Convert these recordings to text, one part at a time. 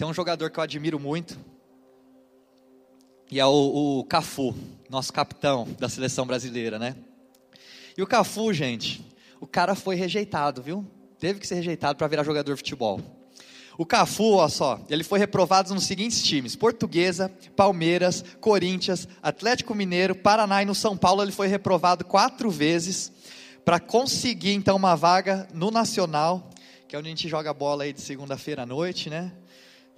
tem um jogador que eu admiro muito, e é o, o Cafu, nosso capitão da seleção brasileira, né? E o Cafu, gente, o cara foi rejeitado, viu? Teve que ser rejeitado para virar jogador de futebol. O Cafu, olha só, ele foi reprovado nos seguintes times: Portuguesa, Palmeiras, Corinthians, Atlético Mineiro, Paraná e no São Paulo ele foi reprovado quatro vezes para conseguir então uma vaga no Nacional, que é onde a gente joga bola aí de segunda-feira à noite, né?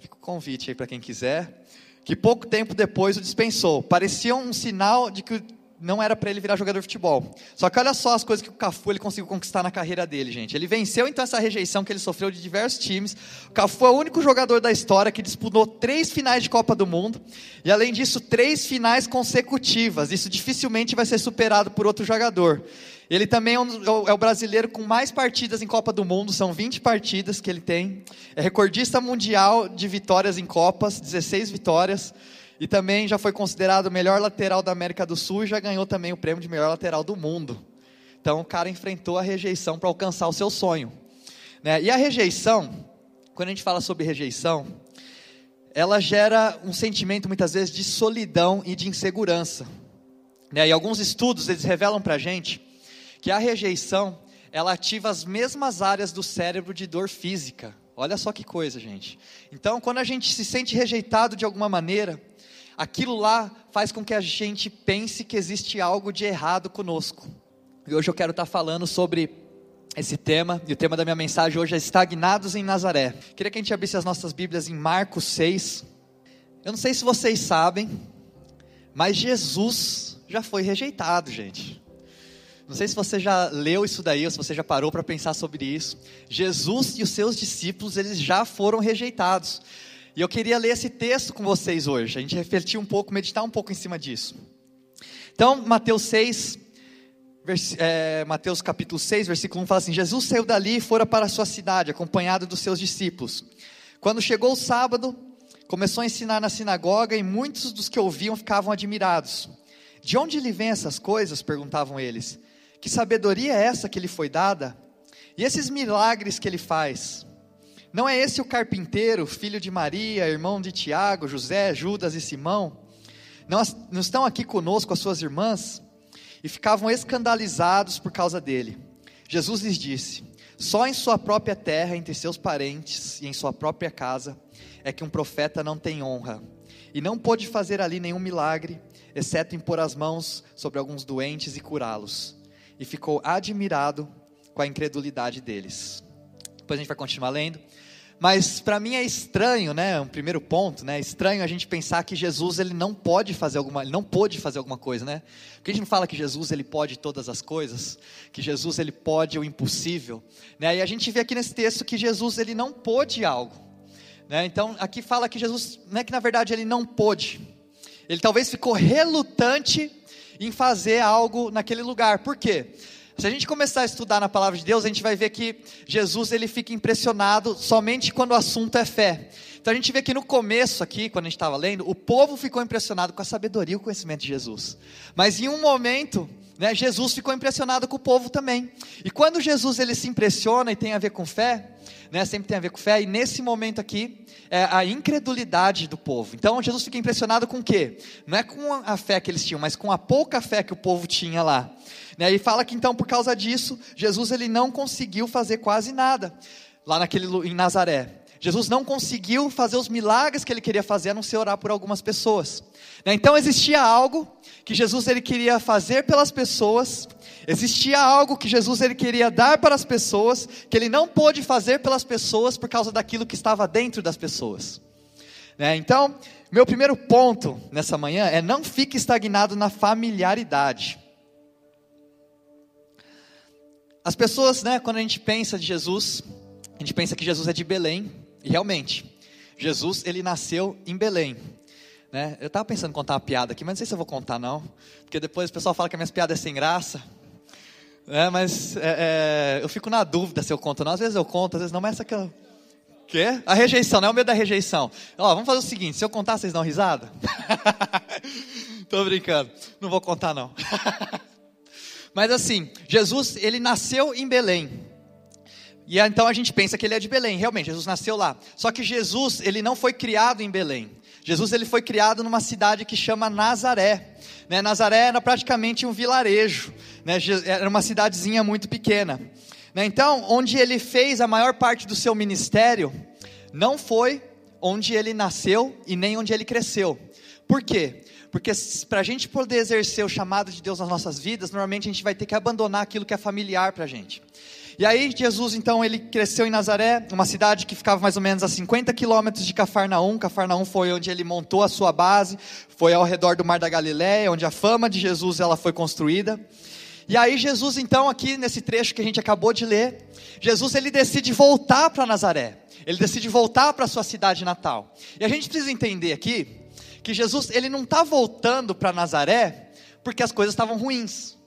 Fica o convite aí para quem quiser. Que pouco tempo depois o dispensou. Parecia um sinal de que não era para ele virar jogador de futebol. Só que olha só as coisas que o Cafu ele conseguiu conquistar na carreira dele, gente. Ele venceu então essa rejeição que ele sofreu de diversos times. O Cafu é o único jogador da história que disputou três finais de Copa do Mundo e além disso três finais consecutivas. Isso dificilmente vai ser superado por outro jogador. Ele também é, um, é o brasileiro com mais partidas em Copa do Mundo, são 20 partidas que ele tem. É recordista mundial de vitórias em Copas, 16 vitórias. E também já foi considerado o melhor lateral da América do Sul e já ganhou também o prêmio de melhor lateral do mundo. Então o cara enfrentou a rejeição para alcançar o seu sonho. Né? E a rejeição, quando a gente fala sobre rejeição, ela gera um sentimento muitas vezes de solidão e de insegurança. Né? E alguns estudos eles revelam para a gente que a rejeição ela ativa as mesmas áreas do cérebro de dor física. Olha só que coisa, gente. Então, quando a gente se sente rejeitado de alguma maneira, aquilo lá faz com que a gente pense que existe algo de errado conosco. E hoje eu quero estar falando sobre esse tema, e o tema da minha mensagem hoje é Estagnados em Nazaré. Queria que a gente abrisse as nossas Bíblias em Marcos 6. Eu não sei se vocês sabem, mas Jesus já foi rejeitado, gente. Não sei se você já leu isso daí, ou se você já parou para pensar sobre isso. Jesus e os seus discípulos, eles já foram rejeitados. E eu queria ler esse texto com vocês hoje, a gente refletir um pouco, meditar um pouco em cima disso. Então, Mateus 6, vers, é, Mateus capítulo 6, versículo 1 fala assim: Jesus saiu dali e fora para a sua cidade, acompanhado dos seus discípulos. Quando chegou o sábado, começou a ensinar na sinagoga e muitos dos que ouviam ficavam admirados. De onde lhe vem essas coisas? perguntavam eles. Que sabedoria é essa que lhe foi dada? E esses milagres que ele faz? Não é esse o carpinteiro, filho de Maria, irmão de Tiago, José, Judas e Simão? Não, não estão aqui conosco as suas irmãs? E ficavam escandalizados por causa dele. Jesus lhes disse: Só em sua própria terra, entre seus parentes e em sua própria casa, é que um profeta não tem honra. E não pôde fazer ali nenhum milagre, exceto impor as mãos sobre alguns doentes e curá-los. E ficou admirado com a incredulidade deles. Depois a gente vai continuar lendo. Mas para mim é estranho, né? Um primeiro ponto, né? Estranho a gente pensar que Jesus ele não pode fazer alguma, ele não pôde fazer alguma coisa, né? Porque a gente não fala que Jesus ele pode todas as coisas, que Jesus ele pode o impossível, né? E a gente vê aqui nesse texto que Jesus ele não pôde algo, né? Então aqui fala que Jesus, não é que na verdade ele não pôde, ele talvez ficou relutante em fazer algo naquele lugar. Por quê? Se a gente começar a estudar na palavra de Deus, a gente vai ver que Jesus ele fica impressionado somente quando o assunto é fé. Então a gente vê que no começo aqui, quando a gente estava lendo, o povo ficou impressionado com a sabedoria e o conhecimento de Jesus. Mas em um momento, né, Jesus ficou impressionado com o povo também. E quando Jesus ele se impressiona e tem a ver com fé, né, sempre tem a ver com fé, e nesse momento aqui, é a incredulidade do povo. Então Jesus fica impressionado com o quê? Não é com a fé que eles tinham, mas com a pouca fé que o povo tinha lá. Né, e fala que então por causa disso, Jesus ele não conseguiu fazer quase nada lá naquele em Nazaré. Jesus não conseguiu fazer os milagres que ele queria fazer, a não ser orar por algumas pessoas. Né, então existia algo que Jesus ele queria fazer pelas pessoas, existia algo que Jesus ele queria dar para as pessoas, que ele não pôde fazer pelas pessoas por causa daquilo que estava dentro das pessoas. Né, então, meu primeiro ponto nessa manhã é não fique estagnado na familiaridade. As pessoas, né, quando a gente pensa de Jesus, a gente pensa que Jesus é de Belém, e realmente, Jesus ele nasceu em Belém. Né? Eu estava pensando em contar uma piada aqui, mas não sei se eu vou contar não, porque depois o pessoal fala que as minhas piadas é sem graça. É, mas é, é, eu fico na dúvida se eu conto ou não. Às vezes eu conto, às vezes não, mas essa que eu... Quê? A rejeição, não é o medo da rejeição. Ó, vamos fazer o seguinte, se eu contar, vocês dão risada? Tô brincando, não vou contar não. Mas assim, Jesus, ele nasceu em Belém. E então a gente pensa que ele é de Belém, realmente, Jesus nasceu lá. Só que Jesus, ele não foi criado em Belém. Jesus ele foi criado numa cidade que chama Nazaré. Né? Nazaré era praticamente um vilarejo, né? era uma cidadezinha muito pequena. Né? Então, onde ele fez a maior parte do seu ministério, não foi onde ele nasceu e nem onde ele cresceu. Por quê? Porque para a gente poder exercer o chamado de Deus nas nossas vidas, normalmente a gente vai ter que abandonar aquilo que é familiar para a gente. E aí Jesus então ele cresceu em Nazaré, uma cidade que ficava mais ou menos a 50 quilômetros de Cafarnaum. Cafarnaum foi onde ele montou a sua base, foi ao redor do Mar da Galiléia, onde a fama de Jesus ela foi construída. E aí Jesus então aqui nesse trecho que a gente acabou de ler, Jesus ele decide voltar para Nazaré. Ele decide voltar para sua cidade natal. E a gente precisa entender aqui que Jesus ele não está voltando para Nazaré porque as coisas estavam ruins.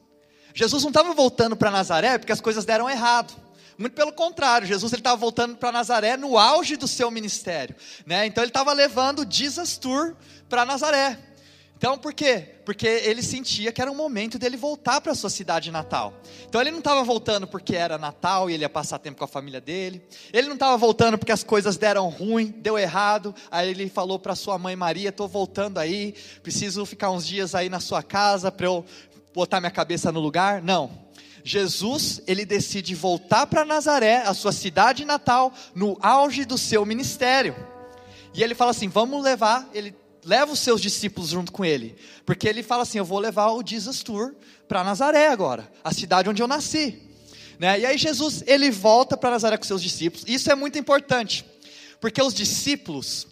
Jesus não estava voltando para Nazaré porque as coisas deram errado. Muito pelo contrário, Jesus estava voltando para Nazaré no auge do seu ministério, né? Então ele estava levando Jesus Tour para Nazaré. Então, por quê? Porque ele sentia que era o momento dele voltar para sua cidade natal. Então, ele não estava voltando porque era Natal e ele ia passar tempo com a família dele. Ele não estava voltando porque as coisas deram ruim, deu errado. Aí ele falou para sua mãe Maria: Estou voltando aí, preciso ficar uns dias aí na sua casa para eu botar minha cabeça no lugar. Não. Jesus, ele decide voltar para Nazaré, a sua cidade natal, no auge do seu ministério. E ele fala assim: vamos levar, ele leva os seus discípulos junto com ele, porque ele fala assim: eu vou levar o Jesus Tour para Nazaré agora, a cidade onde eu nasci. Né? E aí Jesus ele volta para Nazaré com seus discípulos. Isso é muito importante, porque os discípulos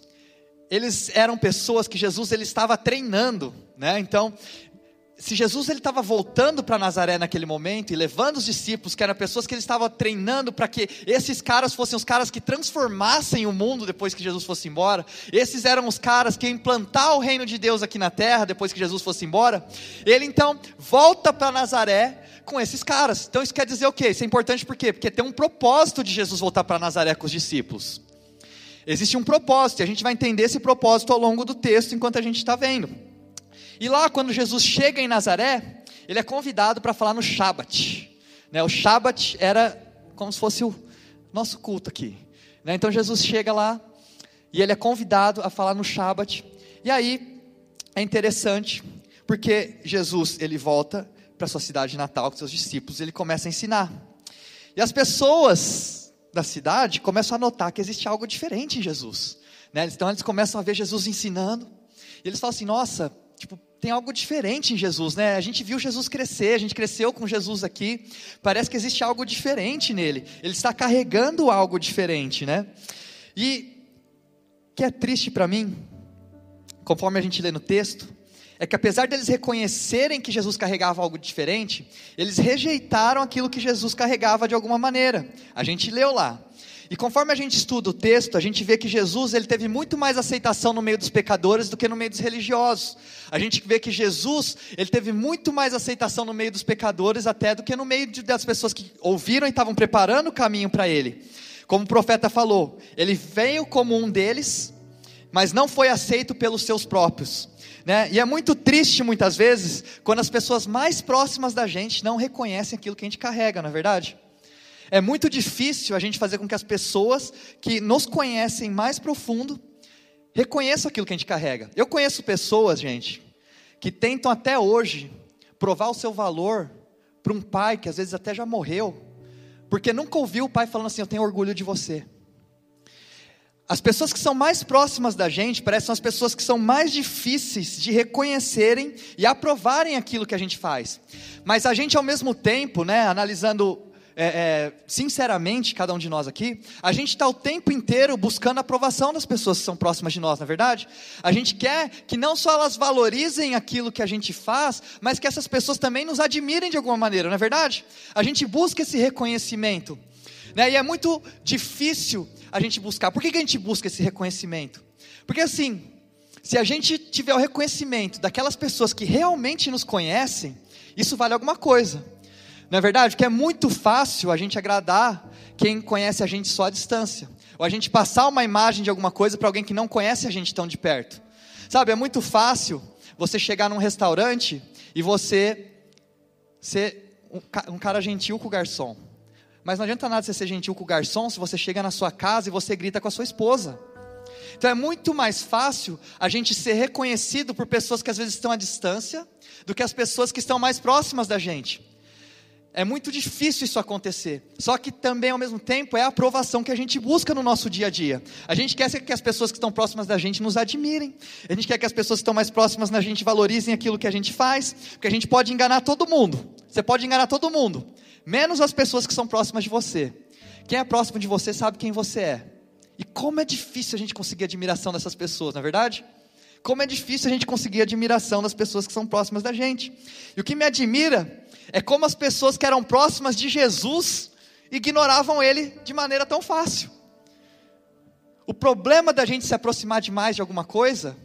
eles eram pessoas que Jesus ele estava treinando, né? Então se Jesus ele estava voltando para Nazaré naquele momento e levando os discípulos, que eram pessoas que ele estava treinando para que esses caras fossem os caras que transformassem o mundo depois que Jesus fosse embora, esses eram os caras que iam implantar o reino de Deus aqui na terra depois que Jesus fosse embora. Ele então volta para Nazaré com esses caras. Então isso quer dizer o quê? Isso é importante por quê? Porque tem um propósito de Jesus voltar para Nazaré com os discípulos. Existe um propósito, e a gente vai entender esse propósito ao longo do texto enquanto a gente está vendo. E lá, quando Jesus chega em Nazaré, ele é convidado para falar no Shabat. Né? O Shabat era como se fosse o nosso culto aqui. Né? Então Jesus chega lá e ele é convidado a falar no Shabat. E aí é interessante, porque Jesus ele volta para sua cidade natal com seus discípulos, ele começa a ensinar. E as pessoas da cidade começam a notar que existe algo diferente em Jesus. Né? Então eles começam a ver Jesus ensinando. E eles falam assim: nossa, tipo, tem algo diferente em Jesus, né? A gente viu Jesus crescer, a gente cresceu com Jesus aqui. Parece que existe algo diferente nele. Ele está carregando algo diferente, né? E que é triste para mim, conforme a gente lê no texto, é que apesar deles reconhecerem que Jesus carregava algo diferente, eles rejeitaram aquilo que Jesus carregava de alguma maneira. A gente leu lá. E conforme a gente estuda o texto, a gente vê que Jesus ele teve muito mais aceitação no meio dos pecadores do que no meio dos religiosos. A gente vê que Jesus ele teve muito mais aceitação no meio dos pecadores até do que no meio das pessoas que ouviram e estavam preparando o caminho para ele. Como o profeta falou, ele veio como um deles, mas não foi aceito pelos seus próprios. Né? E é muito triste muitas vezes quando as pessoas mais próximas da gente não reconhecem aquilo que a gente carrega, não é verdade? É muito difícil a gente fazer com que as pessoas que nos conhecem mais profundo reconheçam aquilo que a gente carrega. Eu conheço pessoas, gente, que tentam até hoje provar o seu valor para um pai que às vezes até já morreu, porque nunca ouviu o pai falando assim: Eu tenho orgulho de você. As pessoas que são mais próximas da gente parecem as pessoas que são mais difíceis de reconhecerem e aprovarem aquilo que a gente faz. Mas a gente, ao mesmo tempo, né, analisando é, é, sinceramente, cada um de nós aqui, a gente está o tempo inteiro buscando a aprovação das pessoas que são próximas de nós, na é verdade? A gente quer que não só elas valorizem aquilo que a gente faz, mas que essas pessoas também nos admirem de alguma maneira, não é verdade? A gente busca esse reconhecimento, né? e é muito difícil a gente buscar. Por que, que a gente busca esse reconhecimento? Porque assim, se a gente tiver o reconhecimento daquelas pessoas que realmente nos conhecem, isso vale alguma coisa. Não é verdade? Porque é muito fácil a gente agradar quem conhece a gente só à distância. Ou a gente passar uma imagem de alguma coisa para alguém que não conhece a gente tão de perto. Sabe, é muito fácil você chegar num restaurante e você ser um cara gentil com o garçom. Mas não adianta nada você ser gentil com o garçom se você chega na sua casa e você grita com a sua esposa. Então é muito mais fácil a gente ser reconhecido por pessoas que às vezes estão à distância do que as pessoas que estão mais próximas da gente. É muito difícil isso acontecer. Só que também, ao mesmo tempo, é a aprovação que a gente busca no nosso dia a dia. A gente quer que as pessoas que estão próximas da gente nos admirem. A gente quer que as pessoas que estão mais próximas da gente valorizem aquilo que a gente faz. Porque a gente pode enganar todo mundo. Você pode enganar todo mundo. Menos as pessoas que são próximas de você. Quem é próximo de você sabe quem você é. E como é difícil a gente conseguir admiração dessas pessoas, não é verdade? Como é difícil a gente conseguir admiração das pessoas que são próximas da gente. E o que me admira é como as pessoas que eram próximas de Jesus ignoravam ele de maneira tão fácil. O problema da gente se aproximar demais de alguma coisa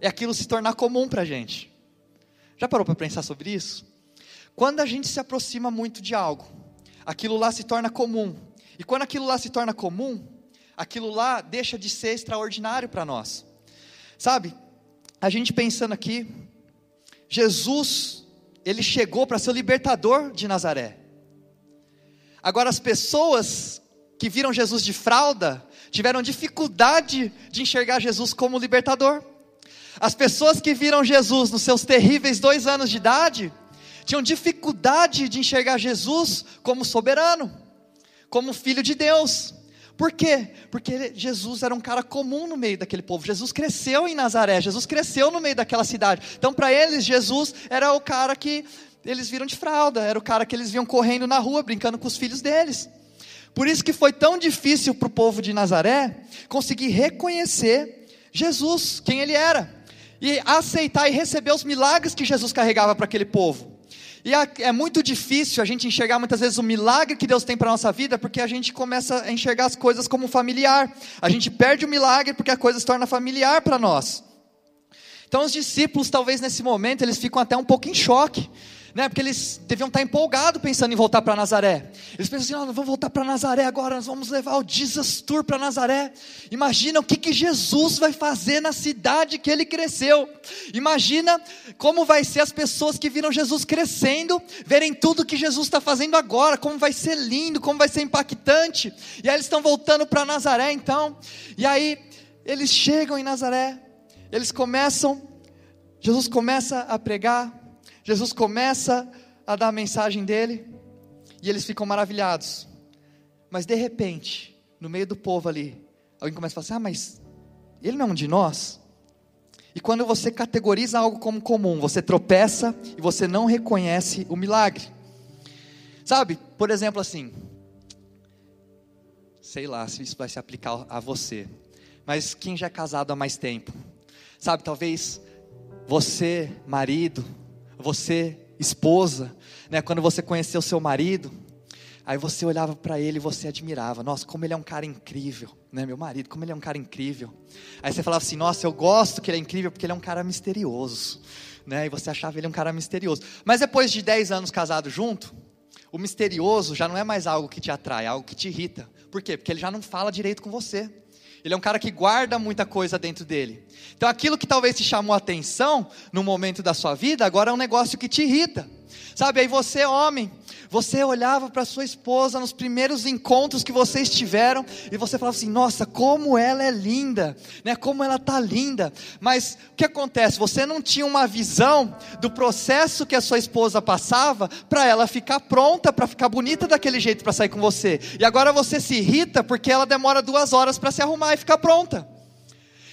é aquilo se tornar comum para a gente. Já parou para pensar sobre isso? Quando a gente se aproxima muito de algo, aquilo lá se torna comum. E quando aquilo lá se torna comum, aquilo lá deixa de ser extraordinário para nós. Sabe, a gente pensando aqui, Jesus, ele chegou para ser o libertador de Nazaré. Agora, as pessoas que viram Jesus de fralda tiveram dificuldade de enxergar Jesus como libertador. As pessoas que viram Jesus nos seus terríveis dois anos de idade tinham dificuldade de enxergar Jesus como soberano, como filho de Deus. Por quê? Porque Jesus era um cara comum no meio daquele povo. Jesus cresceu em Nazaré, Jesus cresceu no meio daquela cidade. Então, para eles, Jesus era o cara que eles viram de fralda, era o cara que eles viam correndo na rua, brincando com os filhos deles. Por isso que foi tão difícil para o povo de Nazaré conseguir reconhecer Jesus, quem ele era, e aceitar e receber os milagres que Jesus carregava para aquele povo. E é muito difícil a gente enxergar muitas vezes o milagre que Deus tem para a nossa vida, porque a gente começa a enxergar as coisas como familiar. A gente perde o milagre porque a coisa se torna familiar para nós. Então os discípulos, talvez nesse momento, eles ficam até um pouco em choque né? Porque eles deviam estar empolgados pensando em voltar para Nazaré. Eles pensam assim: oh, nós vamos voltar para Nazaré agora, nós vamos levar o Jesus Tour para Nazaré. Imagina o que, que Jesus vai fazer na cidade que ele cresceu. Imagina como vai ser as pessoas que viram Jesus crescendo, verem tudo que Jesus está fazendo agora, como vai ser lindo, como vai ser impactante. E aí eles estão voltando para Nazaré então. E aí eles chegam em Nazaré, eles começam, Jesus começa a pregar, Jesus começa a dar a mensagem dele e eles ficam maravilhados. Mas de repente, no meio do povo ali, alguém começa a falar assim: ah, mas ele não é um de nós? E quando você categoriza algo como comum, você tropeça e você não reconhece o milagre. Sabe, por exemplo, assim, sei lá se isso vai se aplicar a você, mas quem já é casado há mais tempo, sabe, talvez você, marido, você, esposa, né, quando você conheceu seu marido, aí você olhava para ele e você admirava, nossa, como ele é um cara incrível, né, meu marido, como ele é um cara incrível. Aí você falava assim, nossa, eu gosto que ele é incrível porque ele é um cara misterioso, né, e você achava ele um cara misterioso. Mas depois de 10 anos casados junto, o misterioso já não é mais algo que te atrai, é algo que te irrita. Por quê? Porque ele já não fala direito com você. Ele é um cara que guarda muita coisa dentro dele. Então aquilo que talvez te chamou atenção no momento da sua vida, agora é um negócio que te irrita. Sabe, aí você, homem, você olhava para sua esposa nos primeiros encontros que vocês tiveram e você falava assim: "Nossa, como ela é linda", né? Como ela tá linda. Mas o que acontece? Você não tinha uma visão do processo que a sua esposa passava para ela ficar pronta, para ficar bonita daquele jeito para sair com você. E agora você se irrita porque ela demora duas horas para se arrumar e ficar pronta.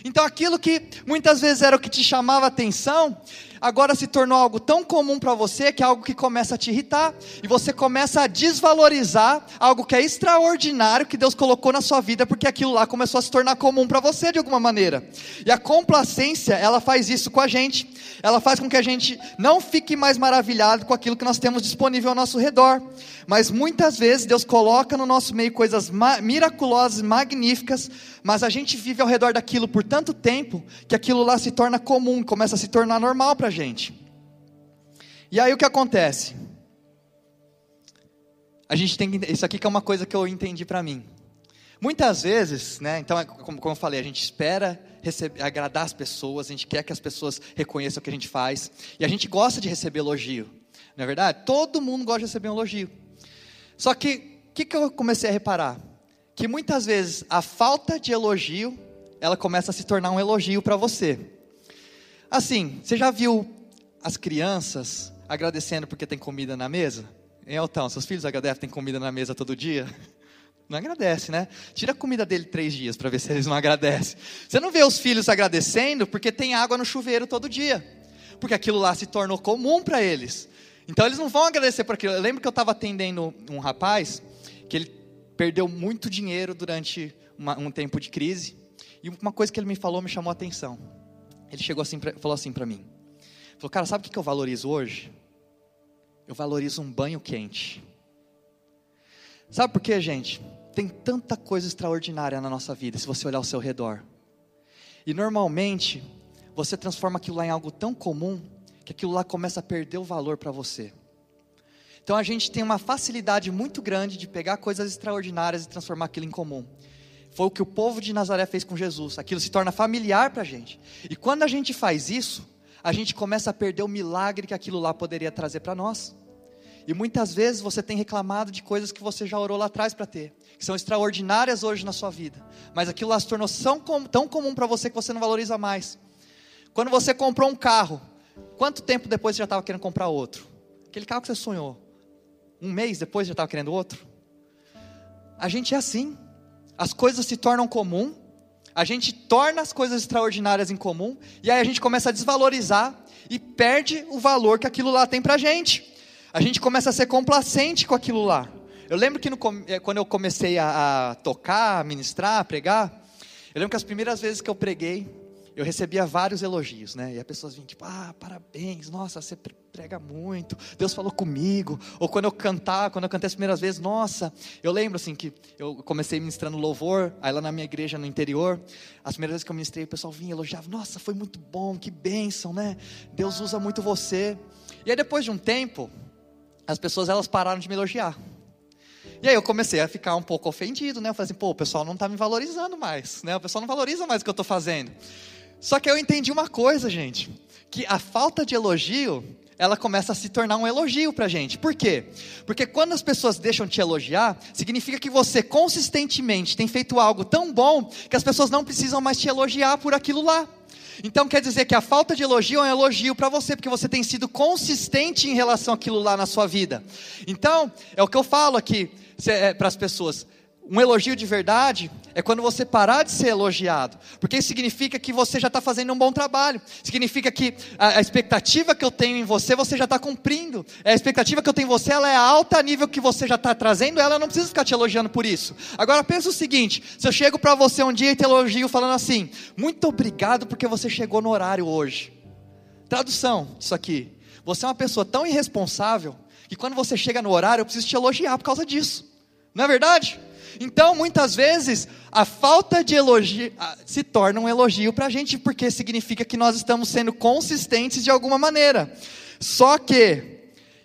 Então aquilo que muitas vezes era o que te chamava atenção, agora se tornou algo tão comum para você que é algo que começa a te irritar e você começa a desvalorizar algo que é extraordinário que Deus colocou na sua vida porque aquilo lá começou a se tornar comum para você de alguma maneira. E a complacência, ela faz isso com a gente. Ela faz com que a gente não fique mais maravilhado com aquilo que nós temos disponível ao nosso redor. Mas muitas vezes Deus coloca no nosso meio coisas miraculosas, magníficas, mas a gente vive ao redor daquilo por tanto tempo que aquilo lá se torna comum, começa a se tornar normal para gente. E aí o que acontece? A gente tem que, isso aqui que é uma coisa que eu entendi para mim. Muitas vezes, né, então, é como, como eu falei, a gente espera receber, agradar as pessoas, a gente quer que as pessoas reconheçam o que a gente faz, e a gente gosta de receber elogio, não é verdade? Todo mundo gosta de receber um elogio. Só que que, que eu comecei a reparar? Que muitas vezes a falta de elogio, ela começa a se tornar um elogio para você. Assim, você já viu as crianças agradecendo porque tem comida na mesa? Hein, Elton, seus filhos agradecem tem comida na mesa todo dia? Não agradece, né? Tira a comida dele três dias para ver se eles não agradecem. Você não vê os filhos agradecendo porque tem água no chuveiro todo dia. Porque aquilo lá se tornou comum para eles. Então eles não vão agradecer por aquilo. Eu lembro que eu estava atendendo um rapaz que ele perdeu muito dinheiro durante uma, um tempo de crise. E uma coisa que ele me falou me chamou a atenção. Ele chegou assim, falou assim para mim. Falou, cara, sabe o que eu valorizo hoje? Eu valorizo um banho quente. Sabe por quê, gente? Tem tanta coisa extraordinária na nossa vida, se você olhar ao seu redor. E normalmente, você transforma aquilo lá em algo tão comum, que aquilo lá começa a perder o valor para você. Então a gente tem uma facilidade muito grande de pegar coisas extraordinárias e transformar aquilo em comum. Foi o que o povo de Nazaré fez com Jesus. Aquilo se torna familiar para a gente. E quando a gente faz isso, a gente começa a perder o milagre que aquilo lá poderia trazer para nós. E muitas vezes você tem reclamado de coisas que você já orou lá atrás para ter, que são extraordinárias hoje na sua vida, mas aquilo lá se tornou tão comum para você que você não valoriza mais. Quando você comprou um carro, quanto tempo depois você já estava querendo comprar outro? Aquele carro que você sonhou, um mês depois já estava querendo outro? A gente é assim, as coisas se tornam comum, a gente torna as coisas extraordinárias em comum, e aí a gente começa a desvalorizar e perde o valor que aquilo lá tem para a gente a gente começa a ser complacente com aquilo lá. Eu lembro que no, eh, quando eu comecei a, a, tocar, a ministrar, a pregar, eu lembro que as primeiras vezes que eu preguei, eu recebia vários elogios, né? E as pessoas vinham tipo, ah, parabéns, nossa, você prega muito, Deus falou comigo. Ou quando eu cantar, quando eu cantei as primeiras vezes, nossa, eu lembro assim que eu comecei ministrando louvor, aí lá na minha igreja no interior, as primeiras vezes que eu ministrei, o pessoal vinha elogiava, nossa, foi muito bom, que bênção, né? Deus usa muito você. E aí depois de um tempo, as pessoas elas pararam de me elogiar. E aí eu comecei a ficar um pouco ofendido, né? Eu falei assim, pô, o pessoal não está me valorizando mais, né? O pessoal não valoriza mais o que eu estou fazendo. Só que eu entendi uma coisa, gente, que a falta de elogio, ela começa a se tornar um elogio para gente. Por quê? Porque quando as pessoas deixam de te elogiar, significa que você consistentemente tem feito algo tão bom que as pessoas não precisam mais te elogiar por aquilo lá. Então quer dizer que a falta de elogio é um elogio para você, porque você tem sido consistente em relação àquilo lá na sua vida. Então, é o que eu falo aqui é, para as pessoas. Um elogio de verdade é quando você parar de ser elogiado, porque isso significa que você já está fazendo um bom trabalho, significa que a, a, expectativa que eu tenho em você, você já está cumprindo, a expectativa que eu tenho em você, ela é alta a nível que você já está trazendo, ela não precisa ficar te elogiando por isso. Agora pensa o seguinte: se eu chego para você um dia e te elogio falando assim, muito obrigado porque você chegou no horário hoje. Tradução disso aqui: você é uma pessoa tão irresponsável que quando você chega no horário eu preciso te elogiar por causa disso, não é verdade? Então, muitas vezes, a falta de elogio se torna um elogio para a gente, porque significa que nós estamos sendo consistentes de alguma maneira. Só que,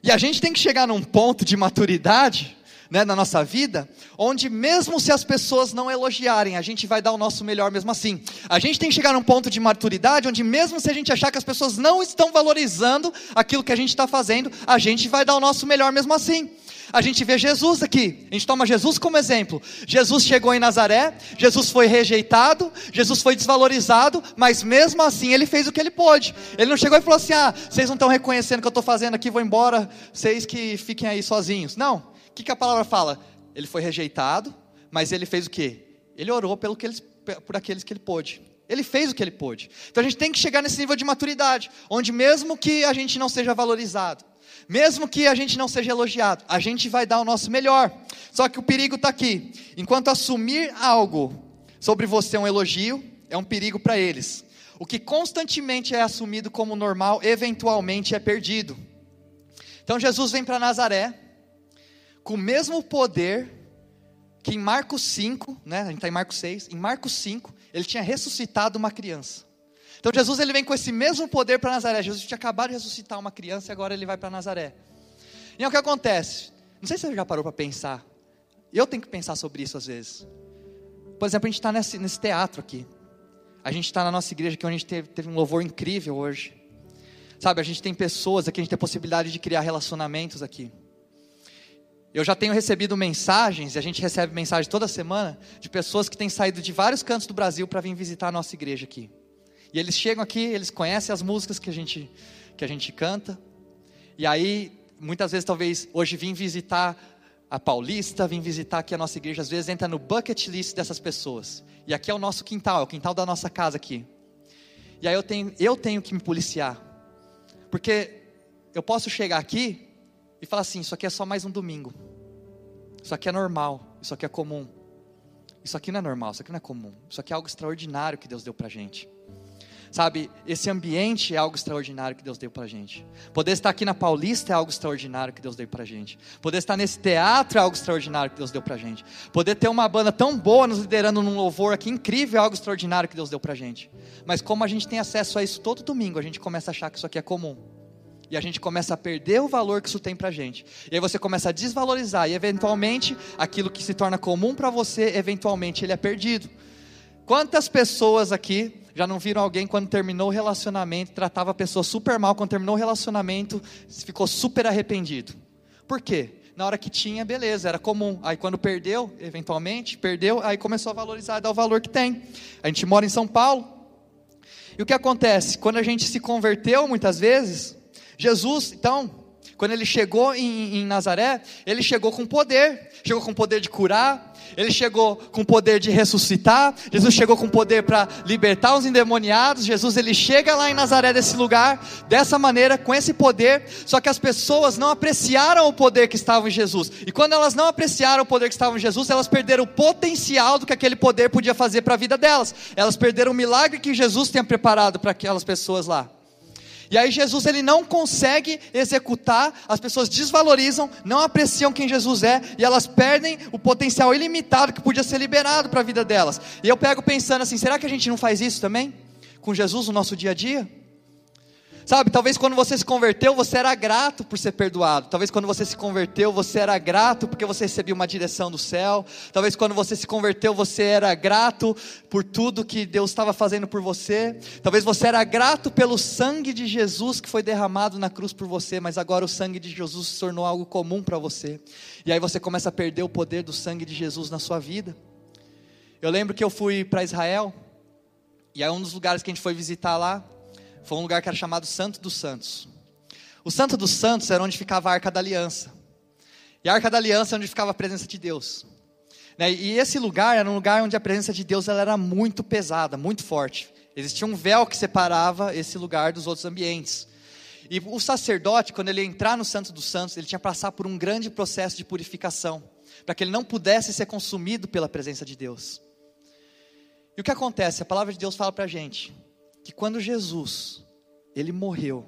e a gente tem que chegar num ponto de maturidade, né, na nossa vida, onde mesmo se as pessoas não elogiarem, a gente vai dar o nosso melhor mesmo assim. A gente tem que chegar num ponto de maturidade onde mesmo se a gente achar que as pessoas não estão valorizando aquilo que a gente está fazendo, a gente vai dar o nosso melhor mesmo assim a gente vê Jesus aqui, a gente toma Jesus como exemplo. Jesus chegou em Nazaré, Jesus foi rejeitado, Jesus foi desvalorizado, mas mesmo assim ele fez o que ele pôde. Ele não chegou e falou assim: ah, vocês não estão reconhecendo o que eu estou fazendo aqui, vou embora, vocês que fiquem aí sozinhos. Não, que, que a palavra fala? Ele foi rejeitado, mas ele fez o que? Ele orou pelo que eles, por aqueles que ele pôde. Ele fez o que ele pôde. Então a gente tem que chegar nesse nível de maturidade, onde mesmo que a gente não seja valorizado, mesmo que a gente não seja elogiado, a gente vai dar o nosso melhor. Só que o perigo está aqui. Enquanto assumir algo sobre você é um elogio, é um perigo para eles. O que constantemente é assumido como normal, eventualmente é perdido. Então Jesus vem para Nazaré, com o mesmo poder que em Marcos 5, né, a gente está em Marcos 6, em Marcos 5, ele tinha ressuscitado uma criança. Então Jesus ele vem com esse mesmo poder para Nazaré. Jesus tinha acabado de ressuscitar uma criança e agora ele vai para Nazaré. E é o que acontece. Não sei se você já parou para pensar. Eu tenho que pensar sobre isso às vezes. Por exemplo, a gente está nesse, nesse, teatro aqui. A gente está na nossa igreja aqui, onde a gente teve, teve um louvor incrível hoje. Sabe, a gente tem pessoas aqui, a gente tem possibilidade de criar relacionamentos aqui. Eu já tenho recebido mensagens, e a gente recebe mensagem toda semana, de pessoas que têm saído de vários cantos do Brasil para vir visitar a nossa igreja aqui. E eles chegam aqui, eles conhecem as músicas que a gente, que a gente canta, e aí, muitas vezes, talvez, hoje vim visitar a Paulista, vim visitar aqui a nossa igreja, às vezes entra no bucket list dessas pessoas. E aqui é o nosso quintal, é o quintal da nossa casa aqui. E aí eu tenho, eu tenho que me policiar. Porque eu posso chegar aqui e falar assim: isso aqui é só mais um domingo. Isso aqui é normal, isso aqui é comum. Isso aqui não é normal, isso aqui não é comum. Isso aqui é algo extraordinário que Deus deu pra gente. Sabe, esse ambiente é algo extraordinário que Deus deu para gente. Poder estar aqui na Paulista é algo extraordinário que Deus deu para gente. Poder estar nesse teatro é algo extraordinário que Deus deu para gente. Poder ter uma banda tão boa nos liderando num louvor aqui incrível é algo extraordinário que Deus deu para gente. Mas como a gente tem acesso a isso todo domingo, a gente começa a achar que isso aqui é comum. E a gente começa a perder o valor que isso tem para gente. E aí você começa a desvalorizar. E eventualmente, aquilo que se torna comum para você, eventualmente ele é perdido. Quantas pessoas aqui já não viram alguém quando terminou o relacionamento, tratava a pessoa super mal, quando terminou o relacionamento, ficou super arrependido? Por quê? Na hora que tinha, beleza, era comum. Aí quando perdeu, eventualmente, perdeu, aí começou a valorizar, dar o valor que tem. A gente mora em São Paulo. E o que acontece? Quando a gente se converteu, muitas vezes, Jesus, então, quando ele chegou em, em Nazaré, ele chegou com poder, chegou com poder de curar, ele chegou com poder de ressuscitar, Jesus chegou com poder para libertar os endemoniados, Jesus ele chega lá em Nazaré desse lugar, dessa maneira, com esse poder, só que as pessoas não apreciaram o poder que estava em Jesus, e quando elas não apreciaram o poder que estava em Jesus, elas perderam o potencial do que aquele poder podia fazer para a vida delas, elas perderam o milagre que Jesus tinha preparado para aquelas pessoas lá. E aí Jesus ele não consegue executar, as pessoas desvalorizam, não apreciam quem Jesus é e elas perdem o potencial ilimitado que podia ser liberado para a vida delas. E eu pego pensando assim, será que a gente não faz isso também com Jesus no nosso dia a dia? Sabe, talvez quando você se converteu, você era grato por ser perdoado. Talvez quando você se converteu, você era grato porque você recebeu uma direção do céu. Talvez quando você se converteu, você era grato por tudo que Deus estava fazendo por você. Talvez você era grato pelo sangue de Jesus que foi derramado na cruz por você, mas agora o sangue de Jesus se tornou algo comum para você. E aí você começa a perder o poder do sangue de Jesus na sua vida. Eu lembro que eu fui para Israel, e aí um dos lugares que a gente foi visitar lá, foi um lugar que era chamado Santo dos Santos. O Santo dos Santos era onde ficava a Arca da Aliança. E a Arca da Aliança é onde ficava a presença de Deus. Né? E esse lugar era um lugar onde a presença de Deus ela era muito pesada, muito forte. Existia um véu que separava esse lugar dos outros ambientes. E o sacerdote, quando ele entrar no Santo dos Santos, ele tinha que passar por um grande processo de purificação, para que ele não pudesse ser consumido pela presença de Deus. E o que acontece? A palavra de Deus fala para a gente que quando Jesus, ele morreu,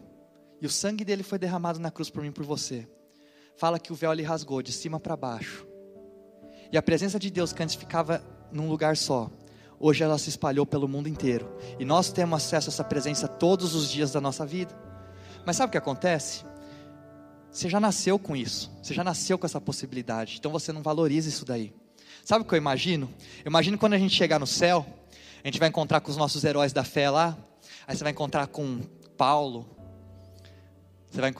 e o sangue dele foi derramado na cruz por mim e por você, fala que o véu ele rasgou de cima para baixo. E a presença de Deus que antes ficava num lugar só, hoje ela se espalhou pelo mundo inteiro. E nós temos acesso a essa presença todos os dias da nossa vida. Mas sabe o que acontece? Você já nasceu com isso, você já nasceu com essa possibilidade, então você não valoriza isso daí. Sabe o que eu imagino? Eu imagino quando a gente chegar no céu, a gente vai encontrar com os nossos heróis da fé lá, Aí você vai encontrar com Paulo. Você vai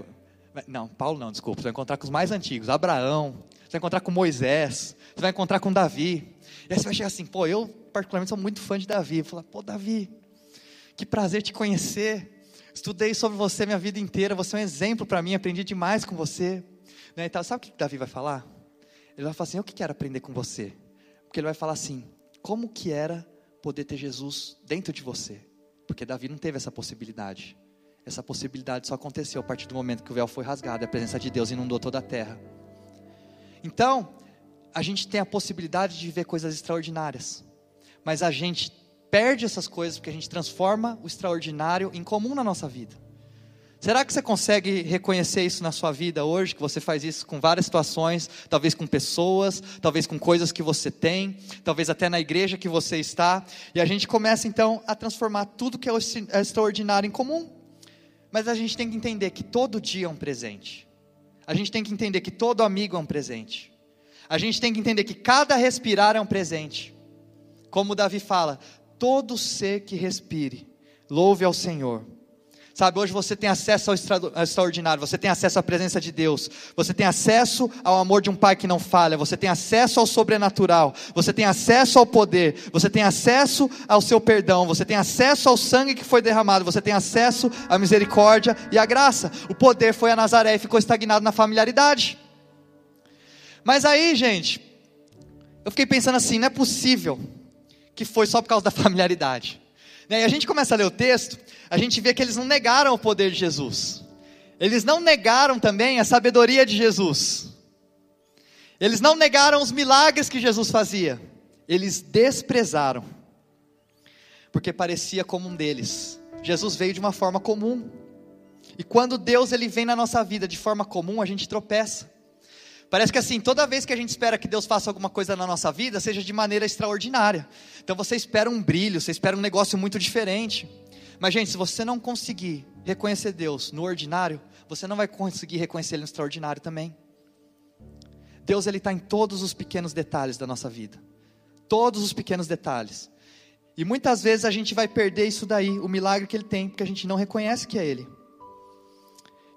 não, Paulo não, desculpa. Você vai encontrar com os mais antigos, Abraão. Você vai encontrar com Moisés. Você vai encontrar com Davi. E aí você vai chegar assim, pô, eu particularmente sou muito fã de Davi. Falar, pô, Davi, que prazer te conhecer. Estudei sobre você minha vida inteira. Você é um exemplo para mim. Aprendi demais com você. Né, então, sabe o que Davi vai falar? Ele vai falar assim: o que era aprender com você? Porque ele vai falar assim: como que era poder ter Jesus dentro de você? Porque Davi não teve essa possibilidade. Essa possibilidade só aconteceu a partir do momento que o véu foi rasgado a presença de Deus inundou toda a terra. Então, a gente tem a possibilidade de ver coisas extraordinárias, mas a gente perde essas coisas porque a gente transforma o extraordinário em comum na nossa vida. Será que você consegue reconhecer isso na sua vida hoje? Que você faz isso com várias situações, talvez com pessoas, talvez com coisas que você tem, talvez até na igreja que você está, e a gente começa então a transformar tudo que é, é extraordinário em comum. Mas a gente tem que entender que todo dia é um presente. A gente tem que entender que todo amigo é um presente. A gente tem que entender que cada respirar é um presente. Como Davi fala: todo ser que respire, louve ao Senhor. Sabe, hoje você tem acesso ao extraordinário, você tem acesso à presença de Deus, você tem acesso ao amor de um pai que não falha, você tem acesso ao sobrenatural, você tem acesso ao poder, você tem acesso ao seu perdão, você tem acesso ao sangue que foi derramado, você tem acesso à misericórdia e à graça. O poder foi a Nazaré e ficou estagnado na familiaridade. Mas aí, gente, eu fiquei pensando assim: não é possível que foi só por causa da familiaridade. Né, e a gente começa a ler o texto, a gente vê que eles não negaram o poder de Jesus. Eles não negaram também a sabedoria de Jesus. Eles não negaram os milagres que Jesus fazia. Eles desprezaram. Porque parecia como um deles. Jesus veio de uma forma comum. E quando Deus ele vem na nossa vida de forma comum, a gente tropeça. Parece que assim, toda vez que a gente espera que Deus faça alguma coisa na nossa vida, seja de maneira extraordinária. Então você espera um brilho, você espera um negócio muito diferente. Mas, gente, se você não conseguir reconhecer Deus no ordinário, você não vai conseguir reconhecer Ele no extraordinário também. Deus ele está em todos os pequenos detalhes da nossa vida, todos os pequenos detalhes. E muitas vezes a gente vai perder isso daí, o milagre que Ele tem, porque a gente não reconhece que é Ele.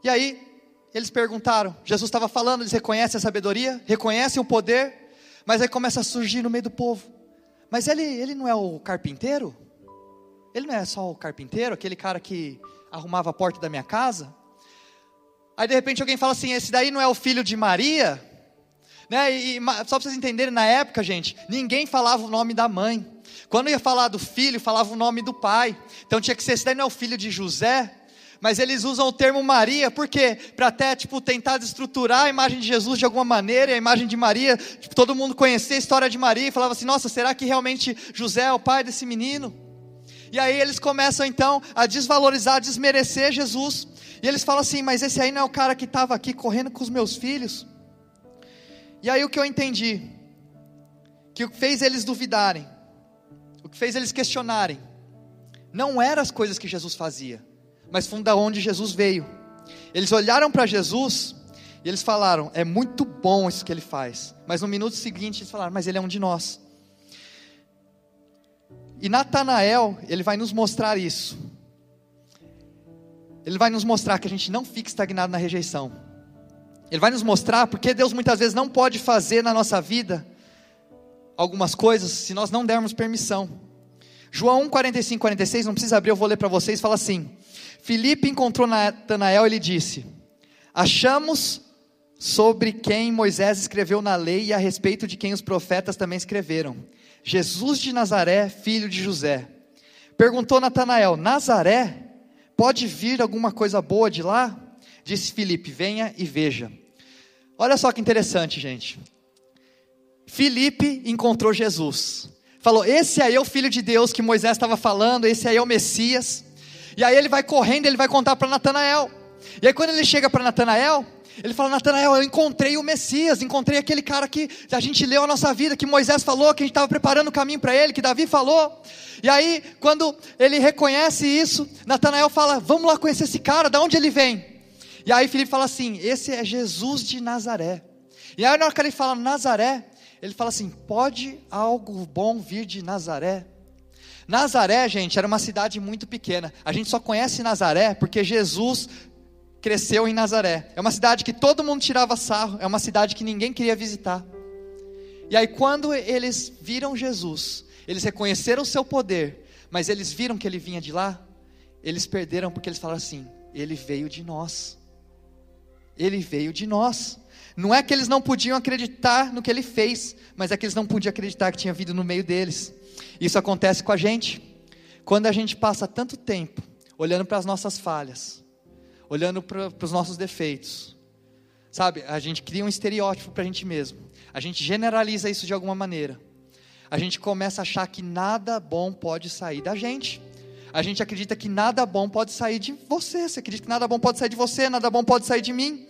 E aí eles perguntaram, Jesus estava falando, eles reconhecem a sabedoria, reconhecem o poder, mas aí começa a surgir no meio do povo. Mas ele, ele não é o carpinteiro? Ele não é só o carpinteiro, aquele cara que arrumava a porta da minha casa? Aí de repente alguém fala assim: esse daí não é o filho de Maria? Né? E, só para vocês entenderem, na época, gente, ninguém falava o nome da mãe. Quando ia falar do filho, falava o nome do pai. Então tinha que ser: esse daí não é o filho de José? mas eles usam o termo Maria, por quê? Para até, tipo, tentar destruturar a imagem de Jesus de alguma maneira, e a imagem de Maria, tipo, todo mundo conhecer a história de Maria, e falava assim, nossa, será que realmente José é o pai desse menino? E aí eles começam então a desvalorizar, a desmerecer Jesus, e eles falam assim, mas esse aí não é o cara que estava aqui correndo com os meus filhos? E aí o que eu entendi, que o que fez eles duvidarem, o que fez eles questionarem, não eram as coisas que Jesus fazia, mas foi da onde Jesus veio. Eles olharam para Jesus e eles falaram: é muito bom isso que ele faz. Mas no minuto seguinte eles falaram: mas ele é um de nós. E Natanael, ele vai nos mostrar isso. Ele vai nos mostrar que a gente não fica estagnado na rejeição. Ele vai nos mostrar porque Deus muitas vezes não pode fazer na nossa vida algumas coisas se nós não dermos permissão. João 1, 45, 46, não precisa abrir, eu vou ler para vocês, fala assim: Filipe encontrou Natanael e lhe disse: Achamos sobre quem Moisés escreveu na lei e a respeito de quem os profetas também escreveram. Jesus de Nazaré, filho de José. Perguntou Natanael: Nazaré? Pode vir alguma coisa boa de lá? Disse Filipe: Venha e veja. Olha só que interessante, gente. Filipe encontrou Jesus. Falou: Esse aí é o filho de Deus que Moisés estava falando, esse aí é o Messias. E aí ele vai correndo, ele vai contar para Natanael. E aí quando ele chega para Natanael, ele fala: Natanael, eu encontrei o Messias, encontrei aquele cara que a gente leu a nossa vida, que Moisés falou, que a gente estava preparando o caminho para ele, que Davi falou. E aí, quando ele reconhece isso, Natanael fala: Vamos lá conhecer esse cara, de onde ele vem? E aí Filipe fala assim: Esse é Jesus de Nazaré. E aí, na hora que ele fala Nazaré, ele fala assim: Pode algo bom vir de Nazaré? Nazaré, gente, era uma cidade muito pequena. A gente só conhece Nazaré porque Jesus cresceu em Nazaré. É uma cidade que todo mundo tirava sarro, é uma cidade que ninguém queria visitar. E aí, quando eles viram Jesus, eles reconheceram o seu poder, mas eles viram que ele vinha de lá, eles perderam porque eles falaram assim: ele veio de nós. Ele veio de nós. Não é que eles não podiam acreditar no que ele fez, mas é que eles não podiam acreditar que tinha vindo no meio deles. Isso acontece com a gente. Quando a gente passa tanto tempo olhando para as nossas falhas, olhando para os nossos defeitos, sabe? A gente cria um estereótipo para a gente mesmo. A gente generaliza isso de alguma maneira. A gente começa a achar que nada bom pode sair da gente. A gente acredita que nada bom pode sair de você. Você acredita que nada bom pode sair de você, nada bom pode sair de mim.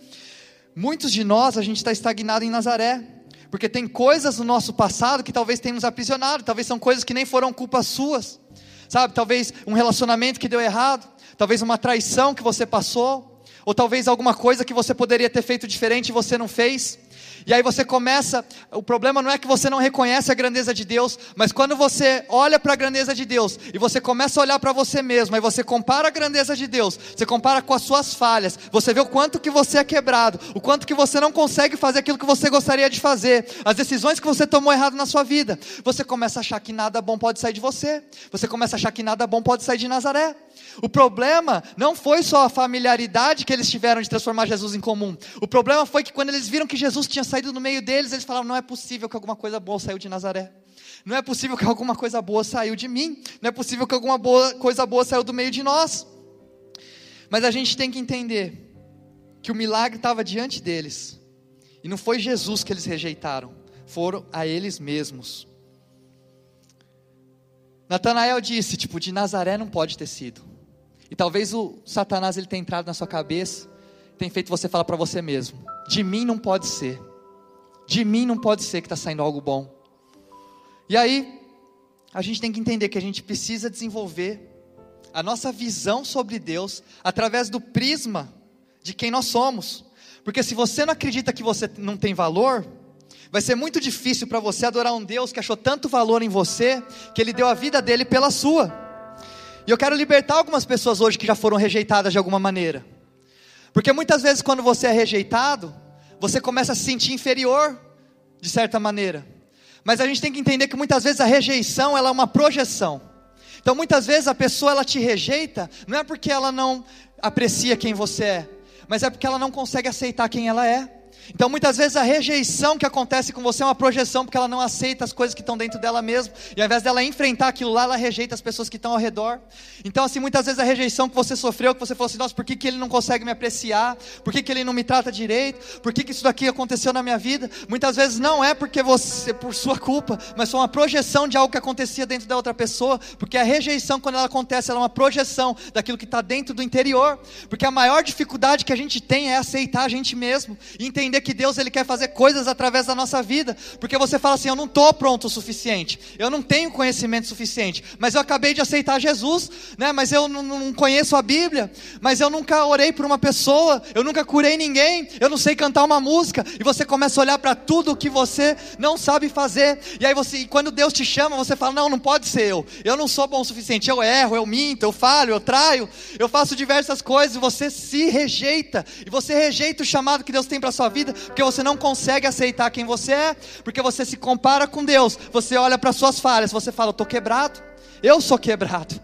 Muitos de nós, a gente está estagnado em Nazaré. Porque tem coisas no nosso passado que talvez tenham nos aprisionado, talvez são coisas que nem foram culpas suas. Sabe, talvez um relacionamento que deu errado, talvez uma traição que você passou, ou talvez alguma coisa que você poderia ter feito diferente e você não fez. E aí você começa, o problema não é que você não reconhece a grandeza de Deus, mas quando você olha para a grandeza de Deus e você começa a olhar para você mesmo, aí você compara a grandeza de Deus, você compara com as suas falhas, você vê o quanto que você é quebrado, o quanto que você não consegue fazer aquilo que você gostaria de fazer, as decisões que você tomou errado na sua vida. Você começa a achar que nada bom pode sair de você. Você começa a achar que nada bom pode sair de Nazaré. O problema não foi só a familiaridade que eles tiveram de transformar Jesus em comum. O problema foi que quando eles viram que Jesus tinha saído no meio deles, eles falaram: não é possível que alguma coisa boa saiu de Nazaré. Não é possível que alguma coisa boa saiu de mim. Não é possível que alguma boa, coisa boa saiu do meio de nós. Mas a gente tem que entender que o milagre estava diante deles. E não foi Jesus que eles rejeitaram, foram a eles mesmos. Natanael disse, tipo, de Nazaré não pode ter sido. E talvez o Satanás ele tenha entrado na sua cabeça, tem feito você falar para você mesmo: de mim não pode ser, de mim não pode ser que está saindo algo bom. E aí, a gente tem que entender que a gente precisa desenvolver a nossa visão sobre Deus através do prisma de quem nós somos. Porque se você não acredita que você não tem valor, vai ser muito difícil para você adorar um Deus que achou tanto valor em você, que ele deu a vida dele pela sua. E eu quero libertar algumas pessoas hoje que já foram rejeitadas de alguma maneira. Porque muitas vezes quando você é rejeitado, você começa a se sentir inferior de certa maneira. Mas a gente tem que entender que muitas vezes a rejeição ela é uma projeção. Então muitas vezes a pessoa ela te rejeita, não é porque ela não aprecia quem você é, mas é porque ela não consegue aceitar quem ela é. Então muitas vezes a rejeição que acontece com você é uma projeção, porque ela não aceita as coisas que estão dentro dela mesma, e ao invés dela enfrentar aquilo lá, ela rejeita as pessoas que estão ao redor. Então, assim, muitas vezes a rejeição que você sofreu, que você falou assim, nossa, por que, que ele não consegue me apreciar? Por que, que ele não me trata direito? Por que, que isso daqui aconteceu na minha vida? Muitas vezes não é porque você, por sua culpa, mas foi uma projeção de algo que acontecia dentro da outra pessoa, porque a rejeição, quando ela acontece, ela é uma projeção daquilo que está dentro do interior, porque a maior dificuldade que a gente tem é aceitar a gente mesmo, e entender que Deus ele quer fazer coisas através da nossa vida, porque você fala assim: eu não estou pronto o suficiente, eu não tenho conhecimento suficiente, mas eu acabei de aceitar Jesus, né? Mas eu não, não conheço a Bíblia, mas eu nunca orei por uma pessoa, eu nunca curei ninguém, eu não sei cantar uma música, e você começa a olhar para tudo que você não sabe fazer, e aí você, e quando Deus te chama, você fala: não, não pode ser eu, eu não sou bom o suficiente, eu erro, eu minto, eu falho, eu traio, eu faço diversas coisas, e você se rejeita, e você rejeita o chamado que Deus tem para sua vida vida, porque você não consegue aceitar quem você é, porque você se compara com Deus, você olha para suas falhas, você fala, eu estou quebrado, eu sou quebrado.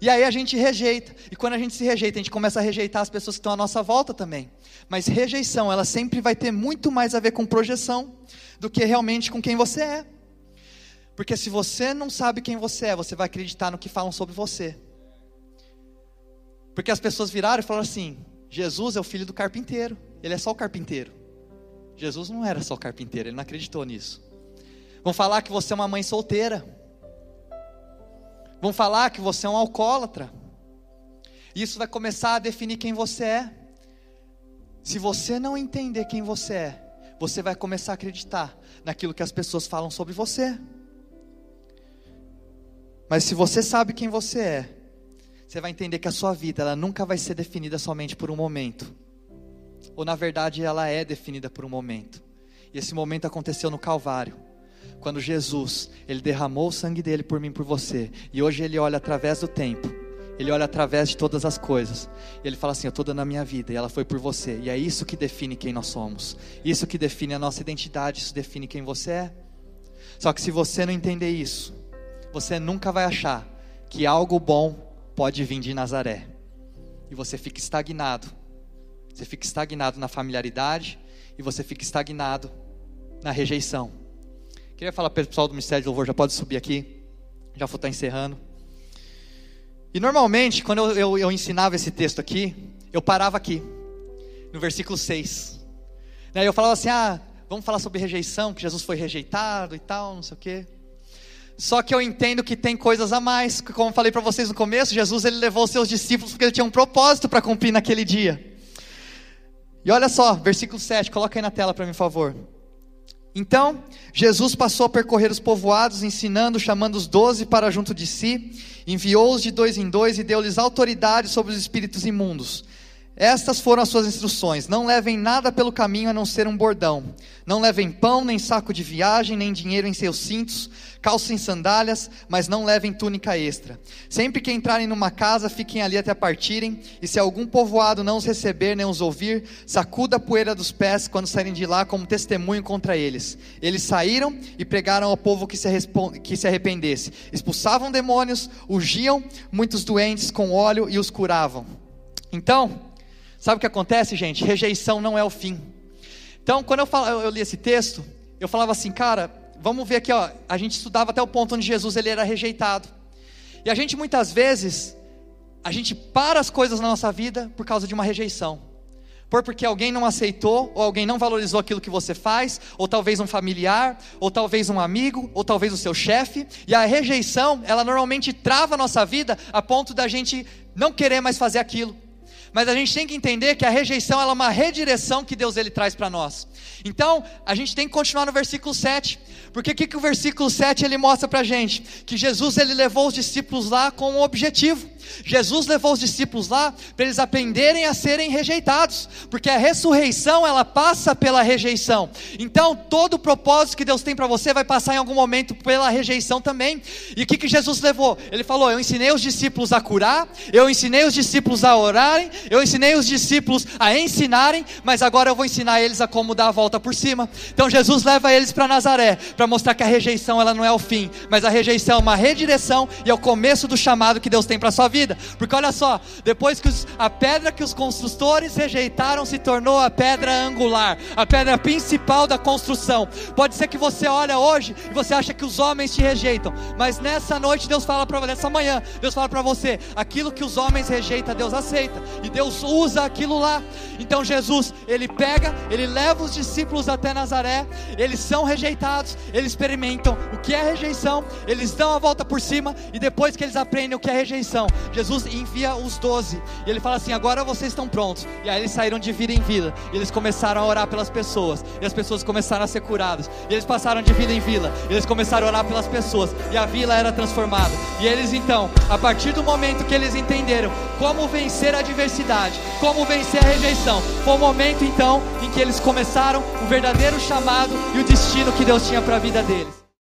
E aí a gente rejeita, e quando a gente se rejeita, a gente começa a rejeitar as pessoas que estão à nossa volta também. Mas rejeição, ela sempre vai ter muito mais a ver com projeção do que realmente com quem você é. Porque se você não sabe quem você é, você vai acreditar no que falam sobre você. Porque as pessoas viraram e falaram assim: Jesus é o filho do carpinteiro. Ele é só o carpinteiro. Jesus não era só o carpinteiro, ele não acreditou nisso. Vão falar que você é uma mãe solteira. Vão falar que você é um alcoólatra. Isso vai começar a definir quem você é. Se você não entender quem você é, você vai começar a acreditar naquilo que as pessoas falam sobre você. Mas se você sabe quem você é, você vai entender que a sua vida ela nunca vai ser definida somente por um momento ou na verdade ela é definida por um momento. E esse momento aconteceu no Calvário, quando Jesus, ele derramou o sangue dele por mim por você, e hoje ele olha através do tempo. Ele olha através de todas as coisas. E ele fala assim: Eu estou dando a minha vida, e ela foi por você. E é isso que define quem nós somos. Isso que define a nossa identidade. Isso define quem você é. Só que se você não entender isso, você nunca vai achar que algo bom pode vir de Nazaré. E você fica estagnado você fica estagnado na familiaridade e você fica estagnado na rejeição. Queria falar para o pessoal do Ministério de Louvor, já pode subir aqui, já vou estar encerrando. E normalmente, quando eu, eu, eu ensinava esse texto aqui, eu parava aqui, no versículo 6. Né, eu falava assim: ah, vamos falar sobre rejeição, que Jesus foi rejeitado e tal, não sei o quê. Só que eu entendo que tem coisas a mais, como falei para vocês no começo, Jesus ele levou seus discípulos porque ele tinha um propósito para cumprir naquele dia. E olha só, versículo 7, coloca aí na tela para mim, por favor. Então, Jesus passou a percorrer os povoados, ensinando, chamando os doze para junto de si, enviou-os de dois em dois e deu-lhes autoridade sobre os espíritos imundos. Estas foram as suas instruções: não levem nada pelo caminho a não ser um bordão. Não levem pão, nem saco de viagem, nem dinheiro em seus cintos. Calcem sandálias, mas não levem túnica extra. Sempre que entrarem numa casa, fiquem ali até partirem. E se algum povoado não os receber nem os ouvir, sacuda a poeira dos pés quando saírem de lá como testemunho contra eles. Eles saíram e pregaram ao povo que se, que se arrependesse. Expulsavam demônios, ungiam muitos doentes com óleo e os curavam. Então, Sabe o que acontece, gente? Rejeição não é o fim. Então, quando eu, falo, eu, li esse texto, eu falava assim, cara, vamos ver aqui, ó, a gente estudava até o ponto onde Jesus ele era rejeitado. E a gente muitas vezes, a gente para as coisas na nossa vida por causa de uma rejeição. Por porque alguém não aceitou, ou alguém não valorizou aquilo que você faz, ou talvez um familiar, ou talvez um amigo, ou talvez o seu chefe. E a rejeição, ela normalmente trava a nossa vida a ponto da gente não querer mais fazer aquilo. Mas a gente tem que entender que a rejeição é uma redireção que Deus ele traz para nós. Então, a gente tem que continuar no versículo 7. Porque o que, que o versículo 7 ele mostra para a gente? Que Jesus ele levou os discípulos lá com um objetivo. Jesus levou os discípulos lá para eles aprenderem a serem rejeitados, porque a ressurreição ela passa pela rejeição. Então, todo o propósito que Deus tem para você vai passar em algum momento pela rejeição também. E o que, que Jesus levou? Ele falou: Eu ensinei os discípulos a curar, eu ensinei os discípulos a orarem, eu ensinei os discípulos a ensinarem, mas agora eu vou ensinar eles a como dar a volta por cima. Então, Jesus leva eles para Nazaré para mostrar que a rejeição ela não é o fim, mas a rejeição é uma redireção e é o começo do chamado que Deus tem para sua vida. Porque olha só, depois que os, a pedra que os construtores rejeitaram se tornou a pedra angular, a pedra principal da construção. Pode ser que você olha hoje e você acha que os homens te rejeitam, mas nessa noite Deus fala para nessa manhã, Deus fala para você, aquilo que os homens rejeitam, Deus aceita. E Deus usa aquilo lá. Então Jesus, ele pega, ele leva os discípulos até Nazaré, eles são rejeitados, eles experimentam o que é rejeição, eles dão a volta por cima e depois que eles aprendem o que é rejeição, Jesus envia os doze. E ele fala assim: agora vocês estão prontos. E aí eles saíram de vida em vida. E eles começaram a orar pelas pessoas. E as pessoas começaram a ser curadas. E eles passaram de vida em vila. E eles começaram a orar pelas pessoas. E a vila era transformada. E eles então, a partir do momento que eles entenderam como vencer a como vencer a rejeição, foi o momento então em que eles começaram o verdadeiro chamado e o destino que Deus tinha para a vida deles.